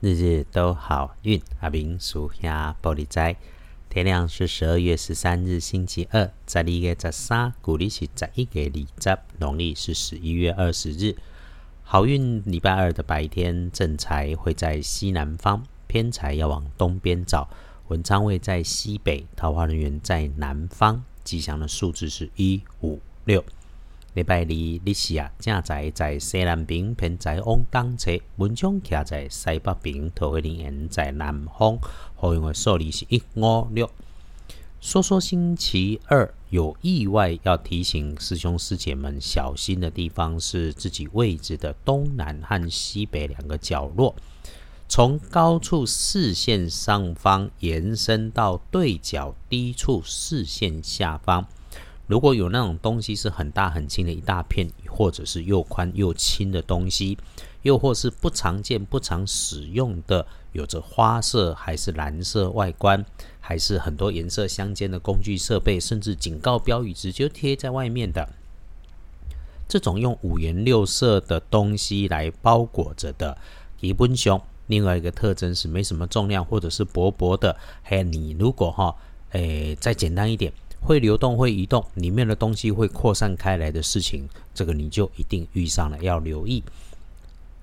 日日都好运。阿明属下玻璃斋，天亮是十二月十三日星期二，在历月十三，古历是十一月二十，农历是十一月二十日。好运礼拜二的白天，正财会在西南方，偏财要往东边找。文昌位在西北，桃花人员在南方。吉祥的数字是一五六。礼拜二，你是啊，正在在西南边，偏在往东侧；文昌徛在西北边，桃花人缘在南方。好用的数字是一五六。说说星期二有意外要提醒师兄师姐们小心的地方，是自己位置的东南和西北两个角落。从高处视线上方延伸到对角低处视线下方。如果有那种东西是很大很轻的一大片，或者是又宽又轻的东西，又或是不常见、不常使用的，有着花色还是蓝色外观，还是很多颜色相间的工具设备，甚至警告标语直接贴在外面的，这种用五颜六色的东西来包裹着的吉本熊。另外一个特征是没什么重量，或者是薄薄的。还有你如果哈，诶，再简单一点。会流动、会移动，里面的东西会扩散开来的事情，这个你就一定遇上了，要留意。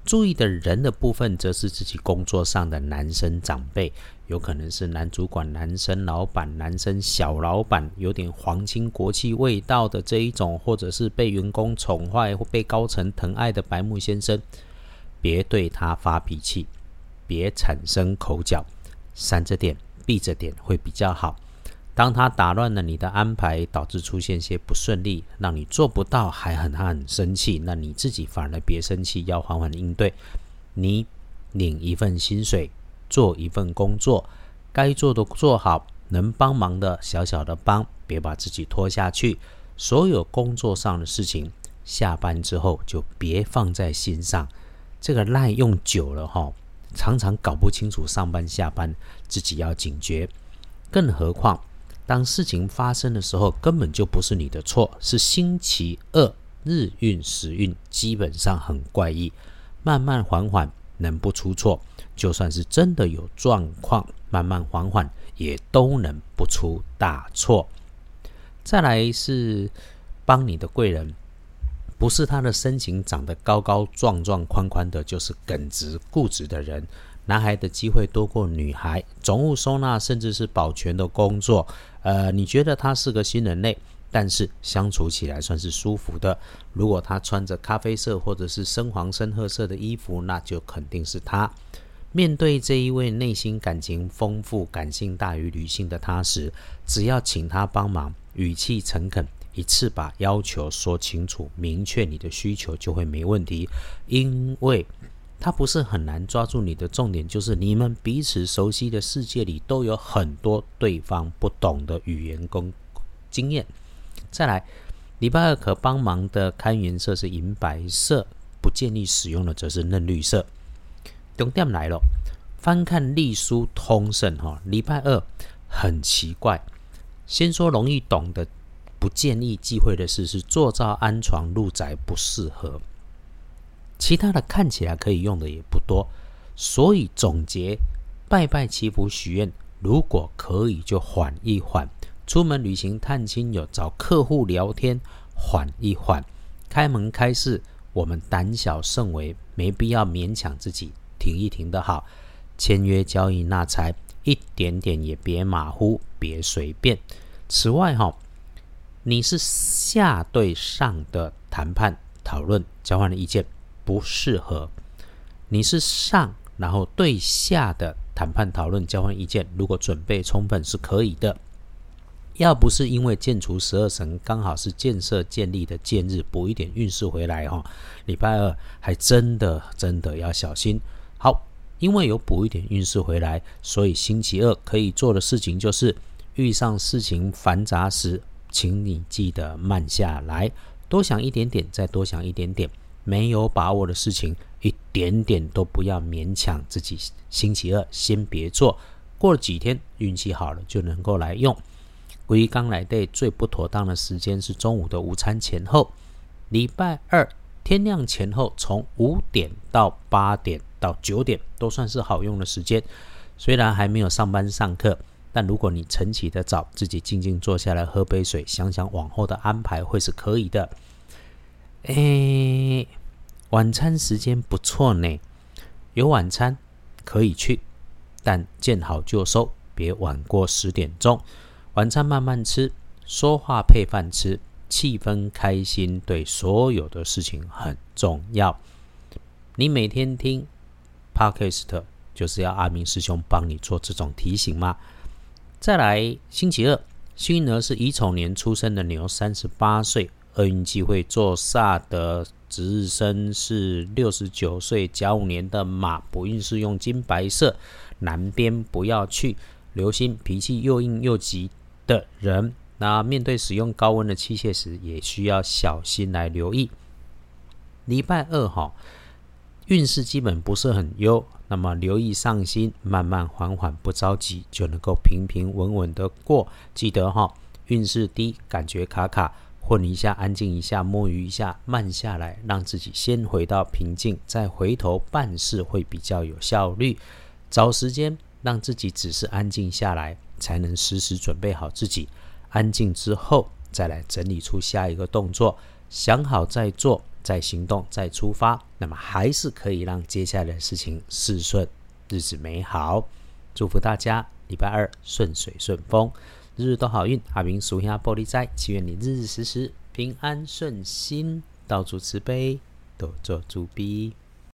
注意的人的部分，则是自己工作上的男生长辈，有可能是男主管、男生老板、男生小老板，有点皇亲国戚味道的这一种，或者是被员工宠坏或被高层疼爱的白木先生，别对他发脾气，别产生口角，闪着点、避着点会比较好。当他打乱了你的安排，导致出现些不顺利，让你做不到，还很他很生气，那你自己反而别生气，要缓缓应对。你领一份薪水，做一份工作，该做的做好，能帮忙的小小的帮，别把自己拖下去。所有工作上的事情，下班之后就别放在心上。这个赖用久了哈，常常搞不清楚上班下班，自己要警觉。更何况。当事情发生的时候，根本就不是你的错，是星期二日运时运基本上很怪异，慢慢缓缓能不出错，就算是真的有状况，慢慢缓缓也都能不出大错。再来是帮你的贵人，不是他的身形长得高高壮壮宽宽的，就是耿直固执的人。男孩的机会多过女孩，总务收纳甚至是保全的工作，呃，你觉得他是个新人类，但是相处起来算是舒服的。如果他穿着咖啡色或者是深黄深褐色的衣服，那就肯定是他。面对这一位内心感情丰富、感性大于理性的他时，只要请他帮忙，语气诚恳，一次把要求说清楚，明确你的需求就会没问题，因为。他不是很难抓住你的重点，就是你们彼此熟悉的世界里都有很多对方不懂的语言跟经验。再来，礼拜二可帮忙的开颜色是银白色，不建议使用的则是嫩绿色。重点来了，翻看隶书通胜哈，礼拜二很奇怪。先说容易懂的，不建议忌讳的事是坐灶安床入宅不适合。其他的看起来可以用的也不多，所以总结：拜拜祈福许愿，如果可以就缓一缓；出门旅行探亲友、找客户聊天，缓一缓；开门开市，我们胆小慎微，没必要勉强自己，停一停的好。签约交易纳财，一点点也别马虎，别随便。此外哈，你是下对上的谈判讨论，交换的意见。不适合，你是上，然后对下的谈判讨论交换意见，如果准备充分是可以的。要不是因为建除十二神刚好是建设建立的建日，补一点运势回来哈，礼拜二还真的真的要小心。好，因为有补一点运势回来，所以星期二可以做的事情就是遇上事情繁杂时，请你记得慢下来，多想一点点，再多想一点点。没有把握的事情，一点点都不要勉强自己。星期二先别做，过了几天运气好了就能够来用。归刚来的最不妥当的时间是中午的午餐前后，礼拜二天亮前后，从五点到八点到九点都算是好用的时间。虽然还没有上班上课，但如果你晨起的早，自己静静坐下来喝杯水，想想往后的安排会是可以的。诶，晚餐时间不错呢，有晚餐可以去，但见好就收，别晚过十点钟。晚餐慢慢吃，说话配饭吃，气氛开心，对所有的事情很重要。你每天听 Podcast，就是要阿明师兄帮你做这种提醒吗？再来，星期二，幸运儿是乙丑年出生的牛，三十八岁，厄运机会做煞的值日生是六十九岁甲午年的马，不运是用金白色，南边不要去，留心脾气又硬又急。的人，那面对使用高温的器械时，也需要小心来留意。礼拜二哈，运势基本不是很优，那么留意上心，慢慢缓缓，不着急，就能够平平稳稳的过。记得哈，运势低，感觉卡卡，混一下，安静一下，摸鱼一下，慢下来，让自己先回到平静，再回头办事会比较有效率。找时间让自己只是安静下来。才能时时准备好自己，安静之后再来整理出下一个动作，想好再做，再行动，再出发，那么还是可以让接下来的事情事顺，日子美好。祝福大家礼拜二顺水顺风，日日都好运。阿明属下玻璃斋，祈愿你日日时时平安顺心，到处慈悲，多做主逼。